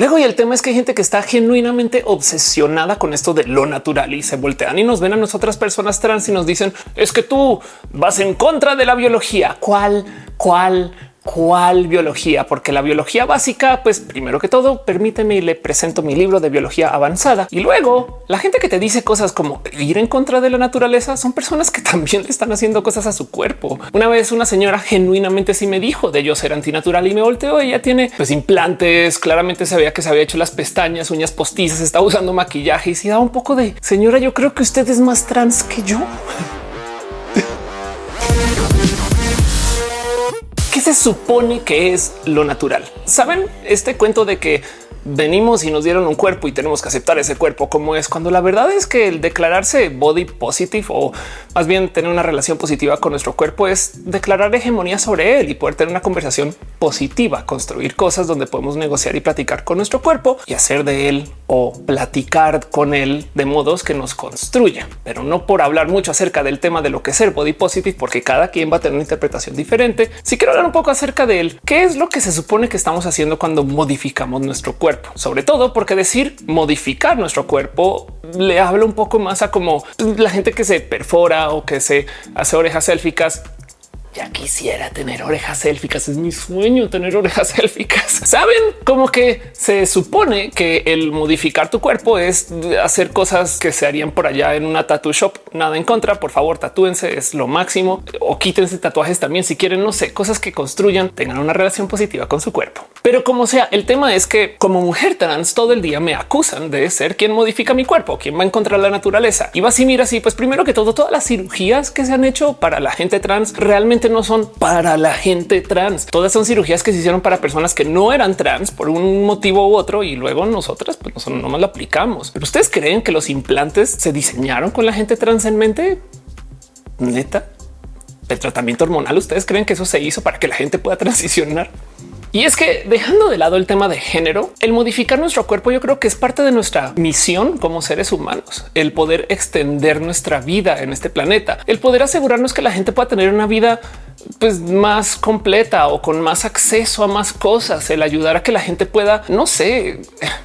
Luego, y el tema es que hay gente que está genuinamente obsesionada con esto de lo natural y se voltean y nos ven a nosotras personas trans y nos dicen es que tú vas en contra de la biología. ¿Cuál? ¿Cuál? ¿Cuál biología? Porque la biología básica, pues primero que todo, permíteme y le presento mi libro de biología avanzada. Y luego la gente que te dice cosas como ir en contra de la naturaleza son personas que también le están haciendo cosas a su cuerpo. Una vez una señora genuinamente sí me dijo de yo ser antinatural y me volteó. Ella tiene pues implantes. Claramente se veía que se había hecho las pestañas, uñas postizas, estaba usando maquillaje y si da un poco de señora. Yo creo que usted es más trans que yo. ¿Qué se supone que es lo natural? ¿Saben este cuento de que venimos y nos dieron un cuerpo y tenemos que aceptar ese cuerpo como es cuando la verdad es que el declararse body positive o más bien tener una relación positiva con nuestro cuerpo es declarar hegemonía sobre él y poder tener una conversación positiva, construir cosas donde podemos negociar y platicar con nuestro cuerpo y hacer de él o platicar con él de modos que nos construya, pero no por hablar mucho acerca del tema de lo que es ser body positive, porque cada quien va a tener una interpretación diferente. Si quiero hablar un poco acerca de él, qué es lo que se supone que estamos haciendo cuando modificamos nuestro cuerpo sobre todo porque decir modificar nuestro cuerpo le habla un poco más a como la gente que se perfora o que se hace orejas élficas ya quisiera tener orejas élficas. Es mi sueño tener orejas élficas. Saben como que se supone que el modificar tu cuerpo es hacer cosas que se harían por allá en una tattoo shop. Nada en contra. Por favor, tatúense, es lo máximo o quítense tatuajes también si quieren. No sé, cosas que construyan, tengan una relación positiva con su cuerpo. Pero como sea, el tema es que como mujer trans todo el día me acusan de ser quien modifica mi cuerpo, quien va en contra de la naturaleza. Y vas y mira así, pues primero que todo, todas las cirugías que se han hecho para la gente trans realmente no son para la gente trans. Todas son cirugías que se hicieron para personas que no eran trans por un motivo u otro y luego nosotras pues nosotros más lo aplicamos. Pero ustedes creen que los implantes se diseñaron con la gente trans en mente? Neta, el tratamiento hormonal. Ustedes creen que eso se hizo para que la gente pueda transicionar? Y es que dejando de lado el tema de género, el modificar nuestro cuerpo yo creo que es parte de nuestra misión como seres humanos, el poder extender nuestra vida en este planeta, el poder asegurarnos que la gente pueda tener una vida pues más completa o con más acceso a más cosas, el ayudar a que la gente pueda, no sé,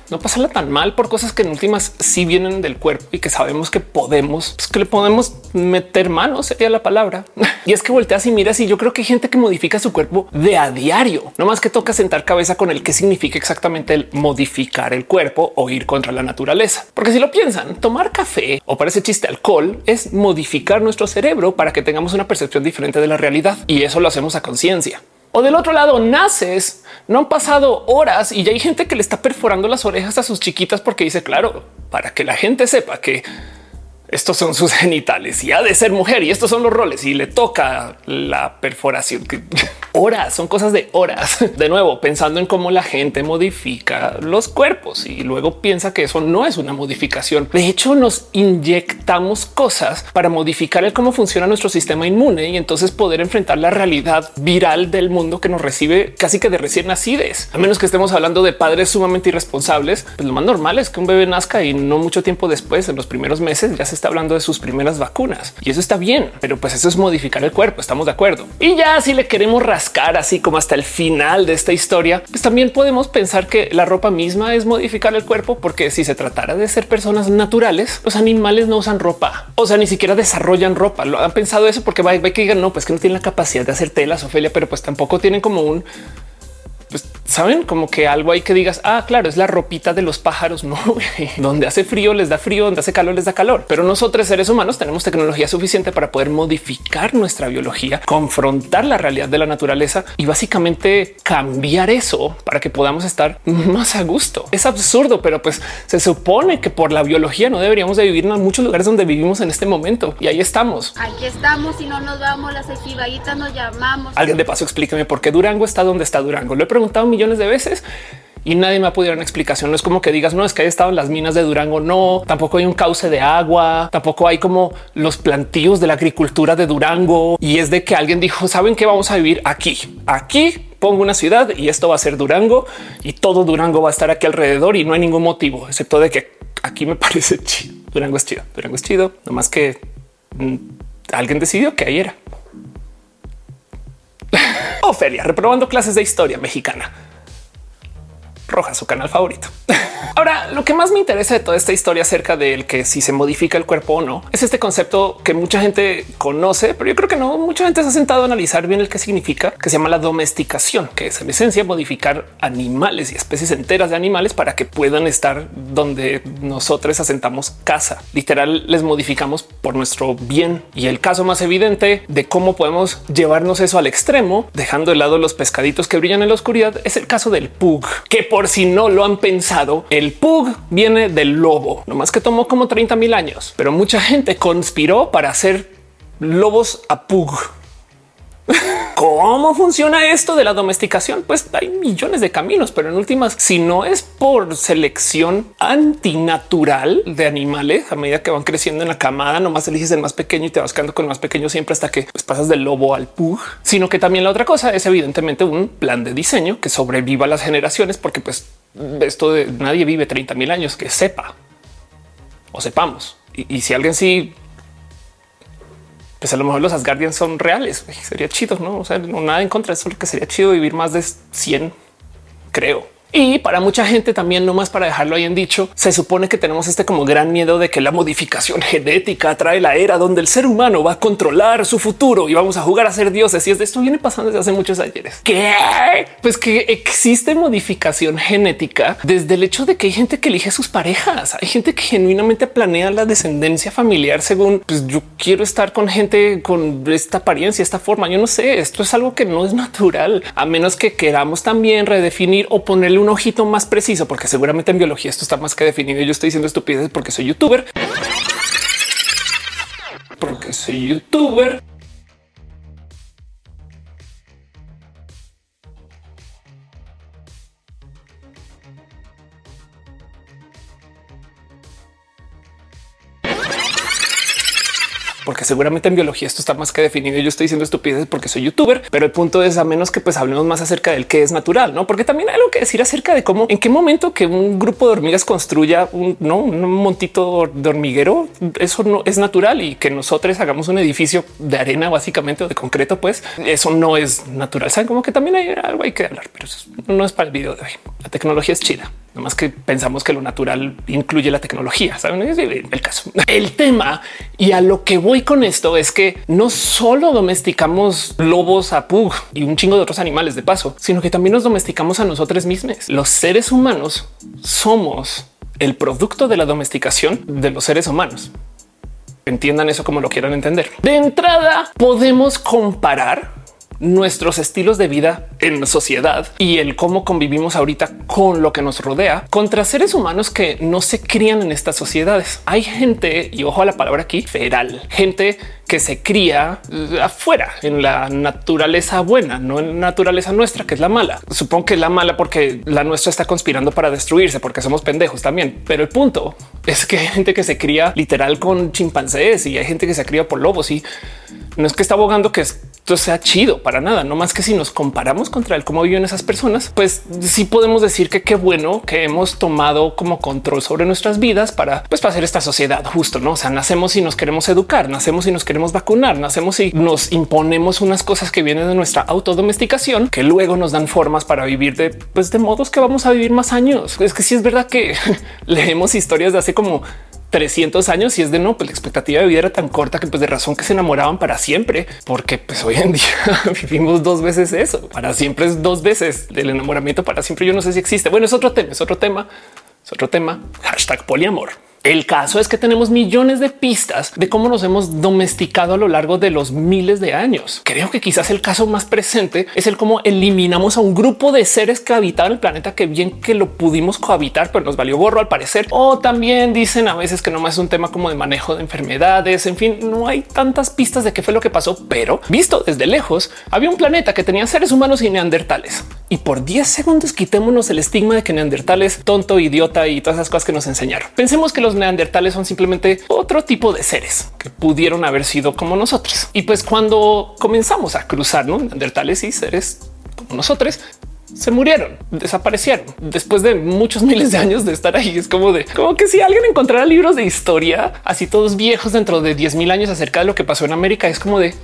no pasarla tan mal por cosas que en últimas sí vienen del cuerpo y que sabemos que podemos, pues que le podemos meter manos, sería la palabra. Y es que volteas y miras y yo creo que hay gente que modifica su cuerpo de a diario, no más que toca sentar cabeza con el que significa exactamente el modificar el cuerpo o ir contra la naturaleza. Porque si lo piensan, tomar café o parece chiste alcohol es modificar nuestro cerebro para que tengamos una percepción diferente de la realidad y eso lo hacemos a conciencia. O del otro lado, naces, no han pasado horas y ya hay gente que le está perforando las orejas a sus chiquitas porque dice, claro, para que la gente sepa que estos son sus genitales y ha de ser mujer y estos son los roles y le toca la perforación. Horas son cosas de horas. De nuevo, pensando en cómo la gente modifica los cuerpos y luego piensa que eso no es una modificación. De hecho, nos inyectamos cosas para modificar el cómo funciona nuestro sistema inmune y entonces poder enfrentar la realidad viral del mundo que nos recibe casi que de recién nacides. A menos que estemos hablando de padres sumamente irresponsables, pues lo más normal es que un bebé nazca y no mucho tiempo después, en los primeros meses, ya se está hablando de sus primeras vacunas y eso está bien, pero pues eso es modificar el cuerpo. Estamos de acuerdo. Y ya si le queremos rascar así como hasta el final de esta historia, pues también podemos pensar que la ropa misma es modificar el cuerpo, porque si se tratara de ser personas naturales, los animales no usan ropa, o sea, ni siquiera desarrollan ropa. Lo han pensado eso porque va, que digan no, pues que no tienen la capacidad de hacer telas, Ofelia, pero pues tampoco tienen como un saben como que algo hay que digas, ah, claro, es la ropita de los pájaros, no donde hace frío les da frío, donde hace calor les da calor. Pero nosotros seres humanos tenemos tecnología suficiente para poder modificar nuestra biología, confrontar la realidad de la naturaleza y básicamente cambiar eso para que podamos estar más a gusto. Es absurdo, pero pues se supone que por la biología no deberíamos de vivir en muchos lugares donde vivimos en este momento y ahí estamos. Aquí estamos y no nos vamos, las equivaditas nos llamamos. Alguien de paso explíqueme por qué Durango está donde está Durango. Lo he preguntado millones de veces y nadie me ha podido dar una explicación. No es como que digas, no es que haya estado en las minas de Durango. No, tampoco hay un cauce de agua, tampoco hay como los plantíos de la agricultura de Durango. Y es de que alguien dijo, saben que vamos a vivir aquí, aquí pongo una ciudad y esto va a ser Durango y todo Durango va a estar aquí alrededor y no hay ningún motivo, excepto de que aquí me parece chido. Durango es chido, Durango es chido, no más que mm, alguien decidió que ahí era. Ofelia, reprobando clases de historia mexicana. Roja, su canal favorito. Ahora, lo que más me interesa de toda esta historia acerca del que si se modifica el cuerpo o no es este concepto que mucha gente conoce, pero yo creo que no mucha gente se ha sentado a analizar bien el que significa, que se llama la domesticación, que es en esencia modificar animales y especies enteras de animales para que puedan estar donde nosotros asentamos casa. Literal, les modificamos por nuestro bien. Y el caso más evidente de cómo podemos llevarnos eso al extremo, dejando de lado los pescaditos que brillan en la oscuridad, es el caso del pug, que por si no lo han pensado, el pug viene del lobo, no más que tomó como 30 mil años, pero mucha gente conspiró para hacer lobos a pug. ¿Cómo funciona esto de la domesticación? Pues hay millones de caminos, pero en últimas, si no es por selección antinatural de animales, a medida que van creciendo en la camada, nomás eliges el más pequeño y te vas quedando con el más pequeño siempre hasta que pues, pasas del lobo al pug, sino que también la otra cosa es evidentemente un plan de diseño que sobreviva a las generaciones, porque pues esto de nadie vive 30 mil años que sepa o sepamos. Y, y si alguien sí pues a lo mejor los Asgardians son reales. Sería chido, no? O sea, no nada en contra eso, que sería chido vivir más de 100, creo. Y para mucha gente también, no más para dejarlo ahí en dicho, se supone que tenemos este como gran miedo de que la modificación genética trae la era donde el ser humano va a controlar su futuro y vamos a jugar a ser dioses. Y es de esto viene pasando desde hace muchos ayeres. ¿Qué? Pues que existe modificación genética desde el hecho de que hay gente que elige sus parejas. Hay gente que genuinamente planea la descendencia familiar según pues yo quiero estar con gente con esta apariencia, esta forma. Yo no sé, esto es algo que no es natural, a menos que queramos también redefinir o ponerle un ojito más preciso, porque seguramente en biología esto está más que definido. Yo estoy diciendo estupideces porque soy youtuber. Porque soy youtuber. Seguramente en biología esto está más que definido. Yo estoy diciendo estupideces porque soy youtuber, pero el punto es a menos que pues hablemos más acerca del que es natural, no? Porque también hay algo que decir acerca de cómo en qué momento que un grupo de hormigas construya un, ¿no? un montito de hormiguero, eso no es natural y que nosotros hagamos un edificio de arena básicamente o de concreto, pues eso no es natural. Saben como que también hay algo hay que hablar, pero eso no es para el video de hoy. La tecnología es chida, no más que pensamos que lo natural incluye la tecnología. Saben el caso, el tema y a lo que voy con esto es que no solo domesticamos lobos a pug y un chingo de otros animales de paso, sino que también nos domesticamos a nosotros mismos. Los seres humanos somos el producto de la domesticación de los seres humanos. Entiendan eso como lo quieran entender. De entrada, podemos comparar nuestros estilos de vida en sociedad y el cómo convivimos ahorita con lo que nos rodea contra seres humanos que no se crían en estas sociedades. Hay gente, y ojo a la palabra aquí, feral, gente que se cría eh, afuera en la naturaleza buena, no en naturaleza nuestra, que es la mala. Supongo que es la mala porque la nuestra está conspirando para destruirse, porque somos pendejos también. Pero el punto es que hay gente que se cría literal con chimpancés y hay gente que se cría por lobos y no es que está abogando que esto sea chido para nada, no más que si nos comparamos contra el cómo viven esas personas, pues sí podemos decir que qué bueno que hemos tomado como control sobre nuestras vidas para, pues, para hacer esta sociedad justo, no? O sea, nacemos y nos queremos educar, nacemos y nos queremos vacunar, nacemos y nos imponemos unas cosas que vienen de nuestra autodomesticación que luego nos dan formas para vivir de, pues, de modos que vamos a vivir más años. Es que sí es verdad que leemos historias de hace como 300 años y es de no, pues la expectativa de vida era tan corta que pues de razón que se enamoraban para siempre, porque pues hoy en día vivimos dos veces eso. Para siempre es dos veces del enamoramiento para siempre. Yo no sé si existe. Bueno, es otro tema, es otro tema, es otro tema. Hashtag poliamor. El caso es que tenemos millones de pistas de cómo nos hemos domesticado a lo largo de los miles de años. Creo que quizás el caso más presente es el cómo eliminamos a un grupo de seres que habitaban el planeta que bien que lo pudimos cohabitar, pero nos valió borro al parecer. O también dicen a veces que no es un tema como de manejo de enfermedades. En fin, no hay tantas pistas de qué fue lo que pasó, pero visto desde lejos, había un planeta que tenía seres humanos y neandertales. Y por 10 segundos quitémonos el estigma de que neandertales tonto, idiota y todas esas cosas que nos enseñaron. Pensemos que los neandertales son simplemente otro tipo de seres que pudieron haber sido como nosotros. Y pues cuando comenzamos a cruzar ¿no? neandertales y seres como nosotros, se murieron, desaparecieron después de muchos miles de años de estar ahí. Es como de como que si alguien encontrara libros de historia así todos viejos dentro de 10 mil años acerca de lo que pasó en América, es como de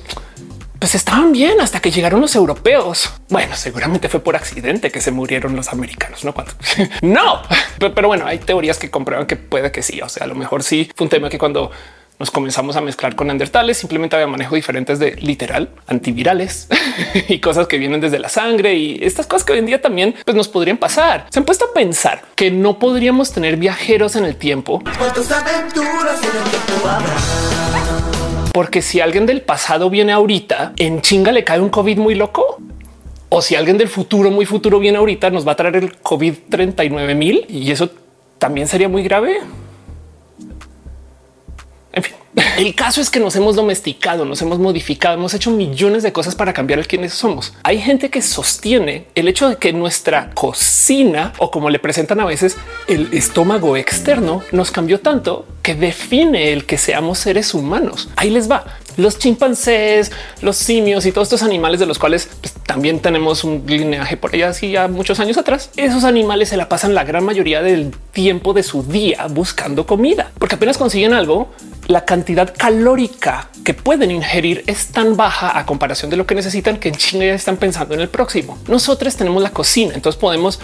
pues estaban bien hasta que llegaron los europeos. Bueno, seguramente fue por accidente que se murieron los americanos, no cuánto. no, pero, bueno, hay teorías que comprueban que puede que sí. O sea, a lo mejor sí fue un tema que cuando nos comenzamos a mezclar con neandertales, simplemente había manejo diferentes de literal antivirales y cosas que vienen desde la sangre y estas cosas que hoy en día también pues, nos podrían pasar. Se han puesto a pensar que no podríamos tener viajeros en el tiempo. aventuras en el tiempo porque si alguien del pasado viene ahorita, en chinga le cae un COVID muy loco. O si alguien del futuro muy futuro viene ahorita, nos va a traer el COVID 39 mil y eso también sería muy grave. En fin, el caso es que nos hemos domesticado, nos hemos modificado, hemos hecho millones de cosas para cambiar el quienes somos. Hay gente que sostiene el hecho de que nuestra cocina o como le presentan a veces el estómago externo nos cambió tanto que define el que seamos seres humanos. Ahí les va. Los chimpancés, los simios y todos estos animales de los cuales pues, también tenemos un lineaje por allá así ya muchos años atrás. Esos animales se la pasan la gran mayoría del tiempo de su día buscando comida, porque apenas consiguen algo, la cantidad calórica que pueden ingerir es tan baja a comparación de lo que necesitan que en China ya están pensando en el próximo. Nosotros tenemos la cocina, entonces podemos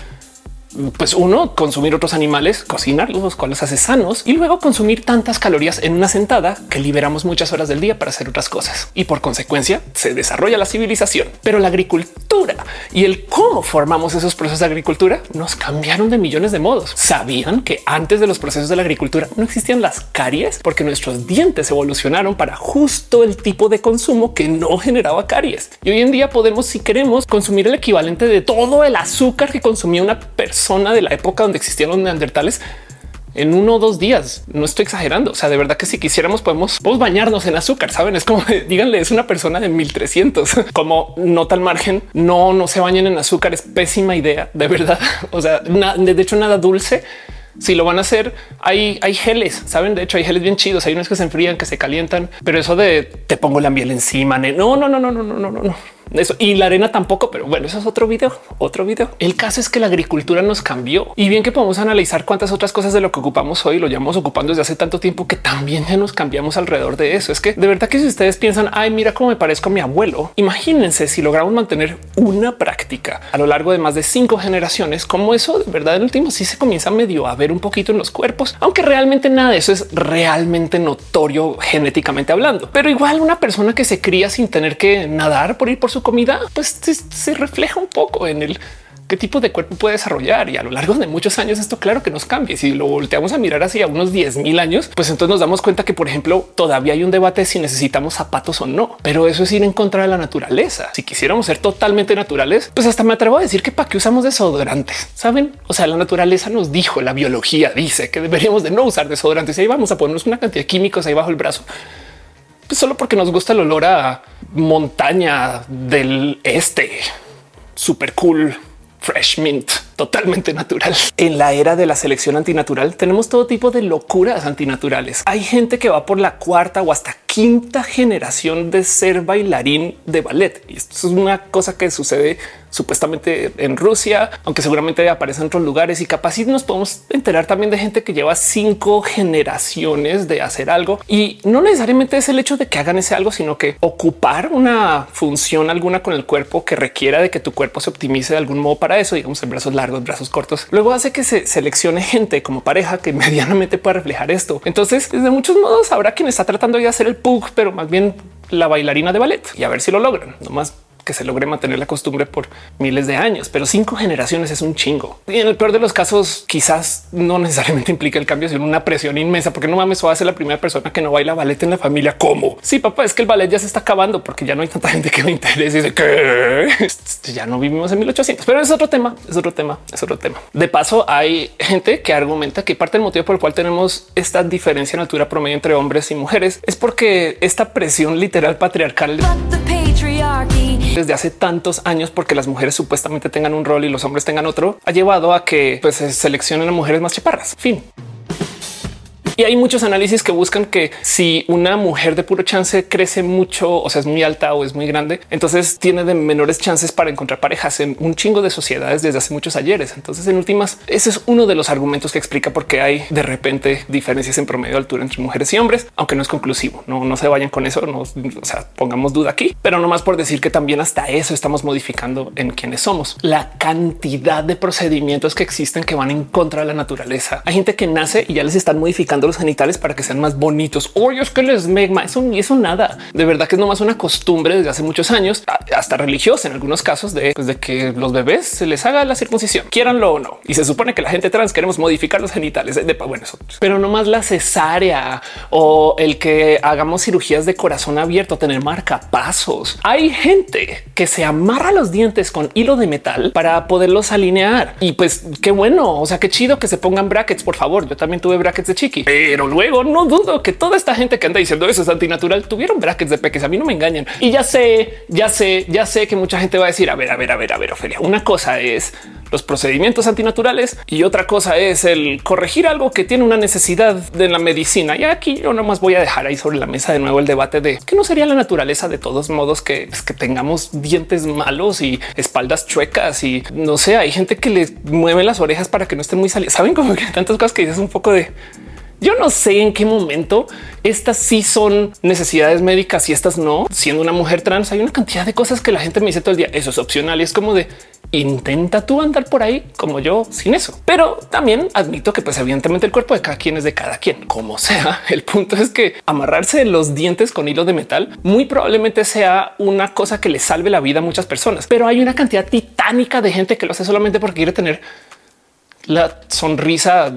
pues uno, consumir otros animales, cocinarlos, los cuales hace sanos y luego consumir tantas calorías en una sentada que liberamos muchas horas del día para hacer otras cosas. Y por consecuencia se desarrolla la civilización. Pero la agricultura y el cómo formamos esos procesos de agricultura nos cambiaron de millones de modos. Sabían que antes de los procesos de la agricultura no existían las caries porque nuestros dientes evolucionaron para justo el tipo de consumo que no generaba caries. Y hoy en día podemos, si queremos, consumir el equivalente de todo el azúcar que consumía una persona zona de la época donde existían los neandertales en uno o dos días. No estoy exagerando. O sea, de verdad que si quisiéramos podemos, bañarnos en azúcar. Saben, es como díganle, es una persona de 1300 como nota al margen. No, no se bañen en azúcar. Es pésima idea. De verdad. O sea, de hecho, nada dulce. Si lo van a hacer, hay, hay geles, saben? De hecho, hay geles bien chidos. Hay unos que se enfrían, que se calientan, pero eso de te pongo la miel encima. No, no, no, no, no, no, no, no eso y la arena tampoco, pero bueno, eso es otro video, otro video. El caso es que la agricultura nos cambió y bien que podemos analizar cuántas otras cosas de lo que ocupamos hoy lo llevamos ocupando desde hace tanto tiempo que también ya nos cambiamos alrededor de eso. Es que de verdad que si ustedes piensan, ay, mira cómo me parezco a mi abuelo, imagínense si logramos mantener una práctica a lo largo de más de cinco generaciones, como eso de verdad en último sí se comienza medio a ver un poquito en los cuerpos, aunque realmente nada de eso es realmente notorio genéticamente hablando. Pero igual una persona que se cría sin tener que nadar por ir por su comida, pues se, refleja un poco en el qué tipo de cuerpo puede desarrollar. Y a lo largo de muchos años esto claro que nos cambia. Si lo volteamos a mirar hacia unos 10 mil años, pues entonces nos damos cuenta que, por ejemplo, todavía hay un debate si necesitamos zapatos o no. Pero eso es ir en contra de la naturaleza. Si quisiéramos ser totalmente naturales, pues hasta me atrevo a decir que para qué usamos desodorantes. Saben? O sea, la naturaleza nos dijo, la biología dice que deberíamos de no usar desodorantes y ahí vamos a ponernos una cantidad de químicos ahí bajo el brazo pues solo porque nos gusta el olor a montaña del este. Super cool, fresh mint, totalmente natural. En la era de la selección antinatural tenemos todo tipo de locuras antinaturales. Hay gente que va por la cuarta o hasta quinta generación de ser bailarín de ballet. Y esto es una cosa que sucede supuestamente en Rusia, aunque seguramente aparece en otros lugares y capaz nos podemos enterar también de gente que lleva cinco generaciones de hacer algo y no necesariamente es el hecho de que hagan ese algo, sino que ocupar una función alguna con el cuerpo que requiera de que tu cuerpo se optimice de algún modo para eso, digamos en brazos largos, brazos cortos. Luego hace que se seleccione gente como pareja que medianamente pueda reflejar esto. Entonces, desde muchos modos habrá quien está tratando de hacer el pero más bien la bailarina de ballet y a ver si lo logran. Nomás que se logre mantener la costumbre por miles de años, pero cinco generaciones es un chingo. Y en el peor de los casos, quizás no necesariamente implica el cambio, sino una presión inmensa, porque no mames, va a ser la primera persona que no baila ballet en la familia. ¿Cómo? Sí, papá, es que el ballet ya se está acabando porque ya no hay tanta gente que le interese. Dice que ya no vivimos en 1800, pero es otro tema, es otro tema, es otro tema. De paso, hay gente que argumenta que parte del motivo por el cual tenemos esta diferencia en altura promedio entre hombres y mujeres es porque esta presión literal patriarcal desde hace tantos años porque las mujeres supuestamente tengan un rol y los hombres tengan otro, ha llevado a que pues, se seleccionen a mujeres más chaparras. Fin. Y hay muchos análisis que buscan que si una mujer de puro chance crece mucho, o sea, es muy alta o es muy grande, entonces tiene de menores chances para encontrar parejas en un chingo de sociedades desde hace muchos ayeres. Entonces, en últimas, ese es uno de los argumentos que explica por qué hay de repente diferencias en promedio de altura entre mujeres y hombres, aunque no es conclusivo. No, no se vayan con eso. No, o sea, pongamos duda aquí, pero no más por decir que también hasta eso estamos modificando en quienes somos. La cantidad de procedimientos que existen que van en contra de la naturaleza. Hay gente que nace y ya les están modificando los genitales para que sean más bonitos. Oye, es que les megma eso eso nada. De verdad que es nomás una costumbre desde hace muchos años, hasta religiosa en algunos casos de, pues, de que los bebés se les haga la circuncisión, quieranlo o no. Y se supone que la gente trans queremos modificar los genitales de bueno, eso, pero no más la cesárea o el que hagamos cirugías de corazón abierto, tener marcapasos. Hay gente que se amarra los dientes con hilo de metal para poderlos alinear. Y pues qué bueno, o sea, qué chido que se pongan brackets, por favor. Yo también tuve brackets de chiqui, pero luego no dudo que toda esta gente que anda diciendo eso es antinatural tuvieron brackets de peques. A mí no me engañan. Y ya sé, ya sé, ya sé que mucha gente va a decir, a ver, a ver, a ver, a ver, Ofelia, una cosa es los procedimientos antinaturales y otra cosa es el corregir algo que tiene una necesidad de la medicina. Y aquí yo nomás voy a dejar ahí sobre la mesa de nuevo el debate de que no sería la naturaleza de todos modos que, pues, que tengamos dientes malos y espaldas chuecas y no sé, hay gente que le mueve las orejas para que no estén muy salidas. Saben como que tantas cosas que dices un poco de yo no sé en qué momento estas sí son necesidades médicas y estas no. Siendo una mujer trans, hay una cantidad de cosas que la gente me dice todo el día. Eso es opcional y es como de intenta tú andar por ahí como yo sin eso. Pero también admito que pues evidentemente el cuerpo de cada quien es de cada quien, como sea. El punto es que amarrarse los dientes con hilo de metal muy probablemente sea una cosa que le salve la vida a muchas personas, pero hay una cantidad titánica de gente que lo hace solamente porque quiere tener la sonrisa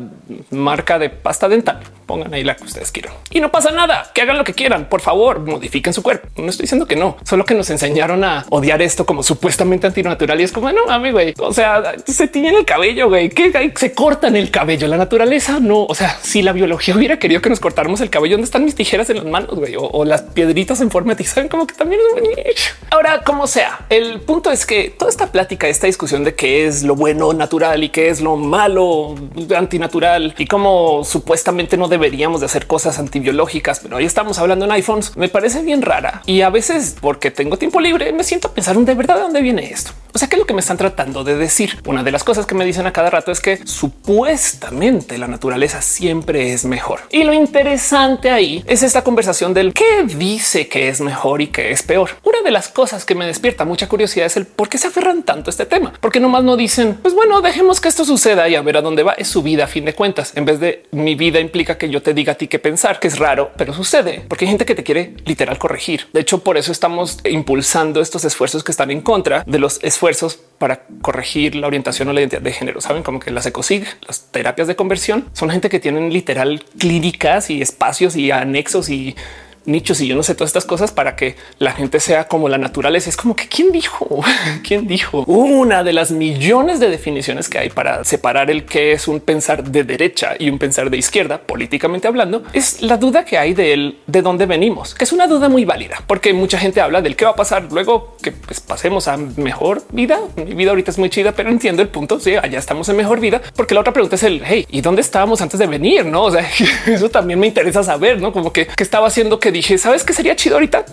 marca de pasta dental pongan ahí la que ustedes quieran y no pasa nada, que hagan lo que quieran. Por favor, modifiquen su cuerpo. No estoy diciendo que no, solo que nos enseñaron a odiar esto como supuestamente antinatural y es como no amigo, güey. O sea, se tiñen el cabello, güey, que se cortan el cabello. La naturaleza no. O sea, si la biología hubiera querido que nos cortáramos el cabello, ¿dónde están mis tijeras en las manos güey? O, las piedritas en forma de saben como que también es Ahora, como sea, el punto es que toda esta plática, esta discusión de qué es lo bueno natural y qué es lo malo antinatural y cómo supuestamente no debe deberíamos de hacer cosas antibiológicas, pero hoy estamos hablando en iPhones. Me parece bien rara y a veces porque tengo tiempo libre me siento a pensar de verdad de dónde viene esto. O sea, ¿qué lo que me están tratando de decir? Una de las cosas que me dicen a cada rato es que supuestamente la naturaleza siempre es mejor. Y lo interesante ahí es esta conversación del qué dice que es mejor y qué es peor. Una de las cosas que me despierta mucha curiosidad es el por qué se aferran tanto a este tema. Porque nomás no dicen, pues bueno, dejemos que esto suceda y a ver a dónde va. Es su vida a fin de cuentas. En vez de mi vida implica que yo te diga a ti qué pensar, que es raro, pero sucede porque hay gente que te quiere literal corregir. De hecho, por eso estamos impulsando estos esfuerzos que están en contra de los esfuerzos esfuerzos para corregir la orientación o la identidad de género. Saben como que las ecosig, las terapias de conversión son gente que tienen literal clínicas y espacios y anexos y nichos y yo no sé todas estas cosas para que la gente sea como la naturaleza. Es como que quién dijo, quién dijo una de las millones de definiciones que hay para separar el que es un pensar de derecha y un pensar de izquierda, políticamente hablando, es la duda que hay de de dónde venimos, que es una duda muy válida, porque mucha gente habla del qué va a pasar luego que pues, pasemos a mejor vida. Mi vida ahorita es muy chida, pero entiendo el punto. Sí, allá estamos en mejor vida, porque la otra pregunta es el hey, y dónde estábamos antes de venir? No, o sea, eso también me interesa saber, no como que, que estaba haciendo que dije, sabes que sería chido ahorita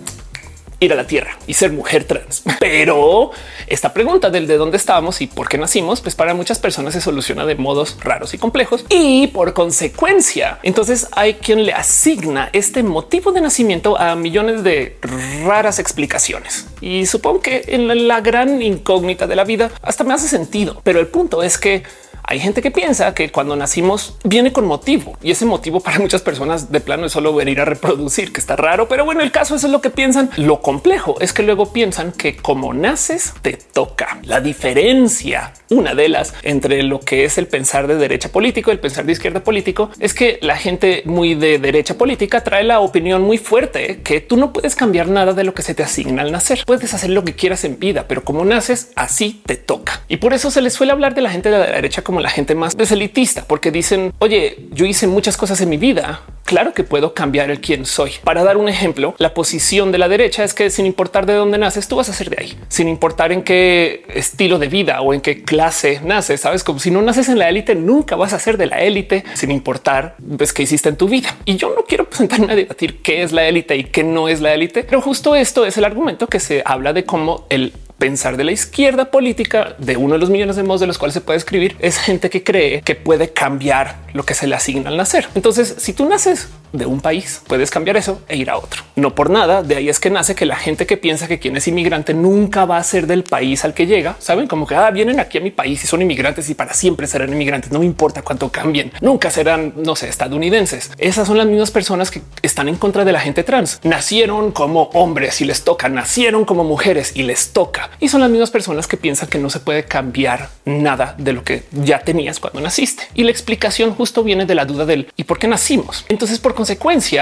ir a la tierra y ser mujer trans. Pero esta pregunta del de dónde estábamos y por qué nacimos, pues para muchas personas se soluciona de modos raros y complejos y por consecuencia, entonces hay quien le asigna este motivo de nacimiento a millones de raras explicaciones. Y supongo que en la gran incógnita de la vida hasta me hace sentido. Pero el punto es que hay gente que piensa que cuando nacimos viene con motivo y ese motivo para muchas personas de plano es solo venir a reproducir, que está raro, pero bueno, el caso eso es lo que piensan. Lo complejo es que luego piensan que como naces te toca. La diferencia, una de las entre lo que es el pensar de derecha político, el pensar de izquierda político, es que la gente muy de derecha política trae la opinión muy fuerte que tú no puedes cambiar nada de lo que se te asigna al nacer. Puedes hacer lo que quieras en vida, pero como naces así te toca. Y por eso se les suele hablar de la gente de la derecha como como la gente más deselitista, porque dicen, oye, yo hice muchas cosas en mi vida. Claro que puedo cambiar el quién soy. Para dar un ejemplo, la posición de la derecha es que sin importar de dónde naces, tú vas a ser de ahí, sin importar en qué estilo de vida o en qué clase naces. Sabes como si no naces en la élite, nunca vas a ser de la élite, sin importar pues, qué hiciste en tu vida. Y yo no quiero presentarme a debatir qué es la élite y qué no es la élite, pero justo esto es el argumento que se habla de cómo el pensar de la izquierda política de uno de los millones de modos de los cuales se puede escribir es gente que cree que puede cambiar lo que se le asigna al nacer. Entonces, si tú naces de un país, puedes cambiar eso e ir a otro. No por nada, de ahí es que nace que la gente que piensa que quien es inmigrante nunca va a ser del país al que llega, saben como que ah, vienen aquí a mi país y son inmigrantes y para siempre serán inmigrantes, no me importa cuánto cambien, nunca serán, no sé, estadounidenses. Esas son las mismas personas que están en contra de la gente trans. Nacieron como hombres y les toca, nacieron como mujeres y les toca. Y son las mismas personas que piensan que no se puede cambiar nada de lo que ya tenías cuando naciste. Y la explicación justo viene de la duda del ¿y por qué nacimos? Entonces, por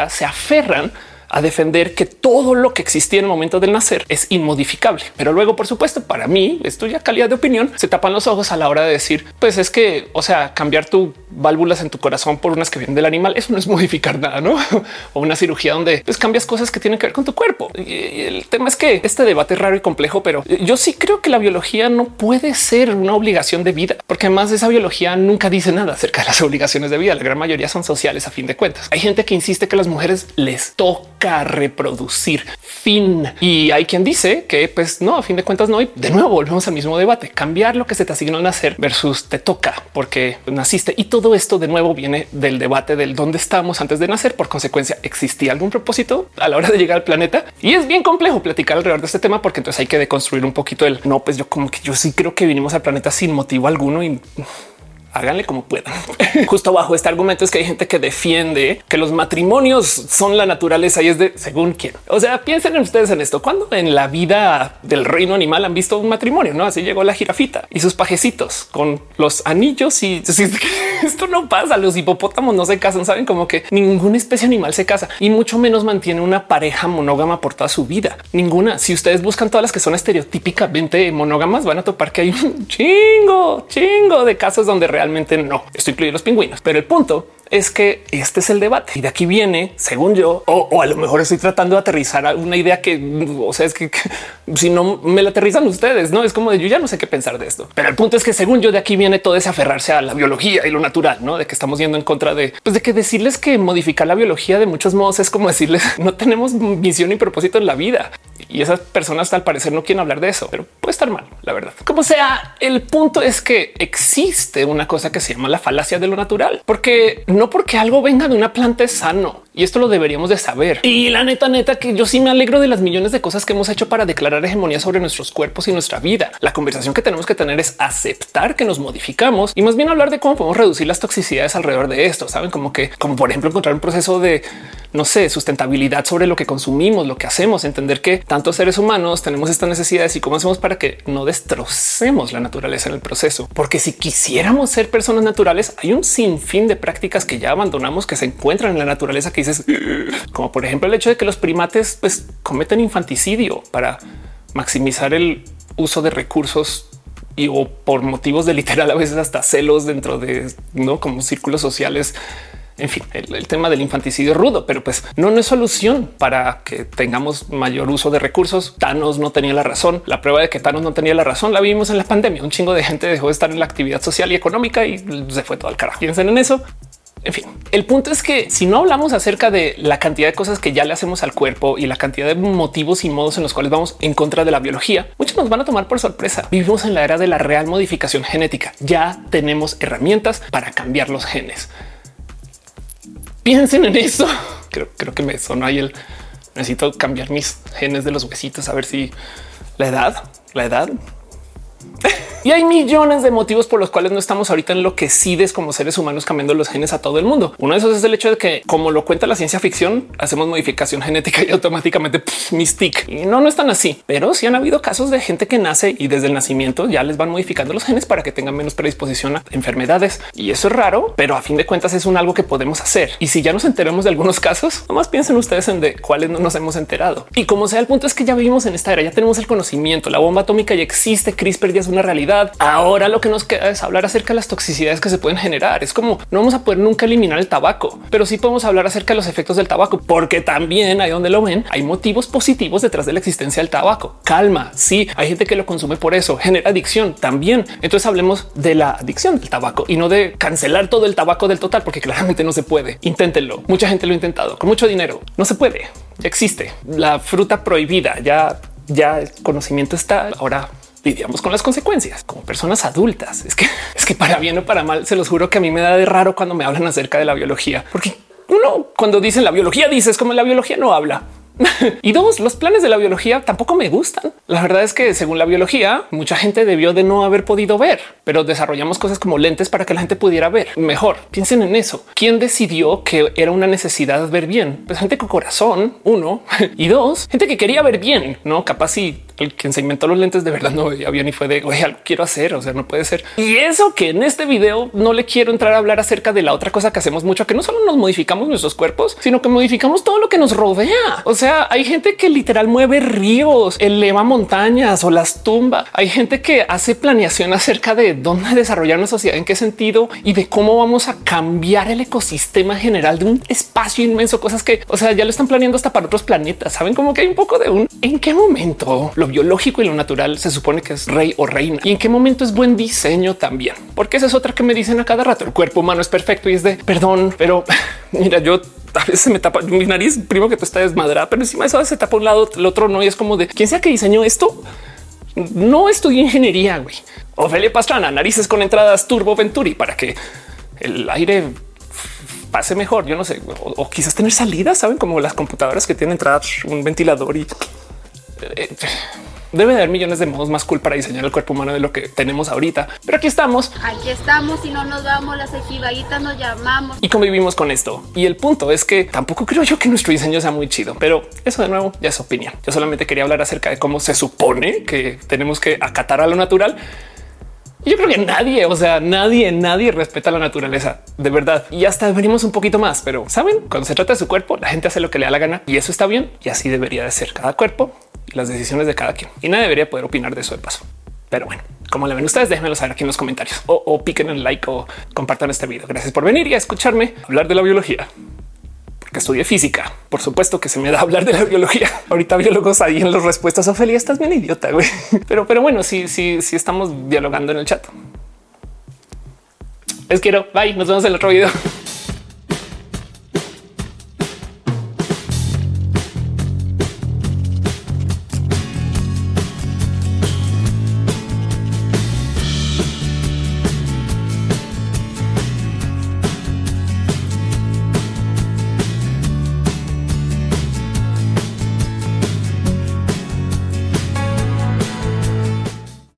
se aferran a defender que todo lo que existía en el momento del nacer es inmodificable. Pero luego, por supuesto, para mí, esto ya calidad de opinión, se tapan los ojos a la hora de decir, pues es que, o sea, cambiar tu válvulas en tu corazón por unas que vienen del animal, eso no es modificar nada, ¿no? o una cirugía donde pues, cambias cosas que tienen que ver con tu cuerpo. Y el tema es que este debate es raro y complejo, pero yo sí creo que la biología no puede ser una obligación de vida, porque además esa biología nunca dice nada acerca de las obligaciones de vida. La gran mayoría son sociales a fin de cuentas. Hay gente que insiste que las mujeres les toca reproducir. Fin. Y hay quien dice que pues no, a fin de cuentas no. Y de nuevo volvemos al mismo debate. Cambiar lo que se te asignó nacer versus te toca porque naciste. Y todo esto de nuevo viene del debate del dónde estamos antes de nacer. Por consecuencia, ¿existía algún propósito a la hora de llegar al planeta? Y es bien complejo platicar alrededor de este tema porque entonces hay que deconstruir un poquito el no, pues yo como que yo sí creo que vinimos al planeta sin motivo alguno y háganle como puedan. Justo bajo este argumento es que hay gente que defiende que los matrimonios son la naturaleza y es de según quién. O sea, piensen ustedes en esto. Cuando en la vida del reino animal han visto un matrimonio, no así llegó la jirafita y sus pajecitos con los anillos y esto no pasa. Los hipopótamos no se casan, saben como que ninguna especie animal se casa y mucho menos mantiene una pareja monógama por toda su vida. Ninguna. Si ustedes buscan todas las que son estereotípicamente monógamas, van a topar que hay un chingo, chingo de casos donde realmente no. Esto incluye los pingüinos, pero el punto es que este es el debate y de aquí viene, según yo, o, a lo mejor estoy tratando de aterrizar una idea que, o sea, es que, si no me la aterrizan ustedes, no es como de yo ya no sé qué pensar de esto. Pero el punto es que según yo de aquí viene todo ese aferrarse a la biología y lo natural, no de que estamos yendo en contra de, pues de que decirles que modificar la biología de muchos modos es como decirles no tenemos misión y propósito en la vida y esas personas al parecer no quieren hablar de eso, pero puede estar mal, la verdad. Como sea, el punto es que existe una cosa que se llama la falacia de lo natural, porque no porque algo venga de una planta es sano y esto lo deberíamos de saber. Y la neta, neta, que yo sí me alegro de las millones de cosas que hemos hecho para declarar hegemonía sobre nuestros cuerpos y nuestra vida. La conversación que tenemos que tener es aceptar que nos modificamos y más bien hablar de cómo podemos reducir las toxicidades alrededor de esto. Saben como que, como por ejemplo, encontrar un proceso de no sé, sustentabilidad sobre lo que consumimos, lo que hacemos, entender que tantos seres humanos tenemos estas necesidades y cómo hacemos para que no destrocemos la naturaleza en el proceso. Porque si quisiéramos ser personas naturales, hay un sinfín de prácticas que ya abandonamos que se encuentran en la naturaleza que dices, como por ejemplo el hecho de que los primates pues, cometen infanticidio para maximizar el uso de recursos y o por motivos de literal a veces hasta celos dentro de no como círculos sociales en fin, el, tema del infanticidio rudo, pero pues no, no es solución para que tengamos mayor uso de recursos. Thanos no tenía la razón. La prueba de que Thanos no tenía la razón la vimos en la pandemia. Un chingo de gente dejó de estar en la actividad social y económica y se fue todo al carajo. Piensen en eso. En fin, el punto es que si no hablamos acerca de la cantidad de cosas que ya le hacemos al cuerpo y la cantidad de motivos y modos en los cuales vamos en contra de la biología, muchos nos van a tomar por sorpresa. Vivimos en la era de la real modificación genética. Ya tenemos herramientas para cambiar los genes piensen en eso. Creo, que me sonó ahí el necesito cambiar mis genes de los huesitos a ver si la edad, la edad y hay millones de motivos por los cuales no estamos ahorita enloquecidos como seres humanos cambiando los genes a todo el mundo. Uno de esos es el hecho de que, como lo cuenta la ciencia ficción, hacemos modificación genética y automáticamente mystic. Y no, no es tan así, pero sí han habido casos de gente que nace y desde el nacimiento ya les van modificando los genes para que tengan menos predisposición a enfermedades. Y eso es raro, pero a fin de cuentas es un algo que podemos hacer. Y si ya nos enteramos de algunos casos, nomás piensen ustedes en de cuáles no nos hemos enterado. Y como sea, el punto es que ya vivimos en esta era, ya tenemos el conocimiento, la bomba atómica ya existe, CRISPR ya es una realidad Ahora lo que nos queda es hablar acerca de las toxicidades que se pueden generar. Es como no vamos a poder nunca eliminar el tabaco, pero sí podemos hablar acerca de los efectos del tabaco, porque también ahí donde lo ven, hay motivos positivos detrás de la existencia del tabaco. Calma. Sí, hay gente que lo consume por eso, genera adicción también. Entonces hablemos de la adicción del tabaco y no de cancelar todo el tabaco del total, porque claramente no se puede. Inténtenlo. Mucha gente lo ha intentado con mucho dinero. No se puede. Existe la fruta prohibida. Ya, ya el conocimiento está. Ahora lidiamos con las consecuencias como personas adultas. Es que es que para bien o para mal, se los juro que a mí me da de raro cuando me hablan acerca de la biología, porque uno cuando dicen la biología dices como la biología no habla. y dos, los planes de la biología tampoco me gustan. La verdad es que según la biología, mucha gente debió de no haber podido ver, pero desarrollamos cosas como lentes para que la gente pudiera ver mejor. Piensen en eso. ¿Quién decidió que era una necesidad ver bien? Pues gente con corazón, uno, y dos, gente que quería ver bien, no capaz y el quien se inventó los lentes de verdad no veía bien y fue de oye, algo quiero hacer. O sea, no puede ser. Y eso que en este video no le quiero entrar a hablar acerca de la otra cosa que hacemos mucho, que no solo nos modificamos nuestros cuerpos, sino que modificamos todo lo que nos rodea. O sea, hay gente que literal mueve ríos, eleva montañas o las tumba. Hay gente que hace planeación acerca de dónde desarrollar una sociedad, en qué sentido y de cómo vamos a cambiar el ecosistema general de un espacio inmenso, cosas que, o sea, ya lo están planeando hasta para otros planetas. Saben como que hay un poco de un en qué momento lo biológico y lo natural se supone que es rey o reina y en qué momento es buen diseño también, porque esa es otra que me dicen a cada rato. El cuerpo humano es perfecto y es de perdón, pero mira, yo a veces se me tapa mi nariz, primo que tú está desmadrada, pero encima de eso se tapa un lado, el otro no. Y es como de quien sea que diseñó esto. No estudié ingeniería, güey. Ofelia Pastrana, narices con entradas Turbo Venturi para que el aire pase mejor. Yo no sé, o, quizás tener salidas, saben, como las computadoras que tienen entradas, un ventilador y eh, debe de haber millones de modos más cool para diseñar el cuerpo humano de lo que tenemos ahorita. Pero aquí estamos. Aquí estamos y no nos vamos, las equivaditas nos llamamos. Y convivimos con esto. Y el punto es que tampoco creo yo que nuestro diseño sea muy chido, pero eso de nuevo ya es opinión. Yo solamente quería hablar acerca de cómo se supone que tenemos que acatar a lo natural. Yo creo que nadie, o sea, nadie, nadie respeta la naturaleza de verdad. Y hasta venimos un poquito más, pero saben, cuando se trata de su cuerpo, la gente hace lo que le da la gana y eso está bien. Y así debería de ser cada cuerpo y las decisiones de cada quien. Y nadie debería poder opinar de eso de paso. Pero bueno, como le ven ustedes, déjenmelo saber aquí en los comentarios o, o piquen el like o compartan este video. Gracias por venir y a escucharme hablar de la biología que estudié física. Por supuesto que se me da hablar de la biología. Ahorita biólogos ahí en las respuestas. Ophelia, estás bien idiota, güey. Pero, pero bueno, sí, sí, sí estamos dialogando en el chat. Les quiero. Bye. Nos vemos en el otro video.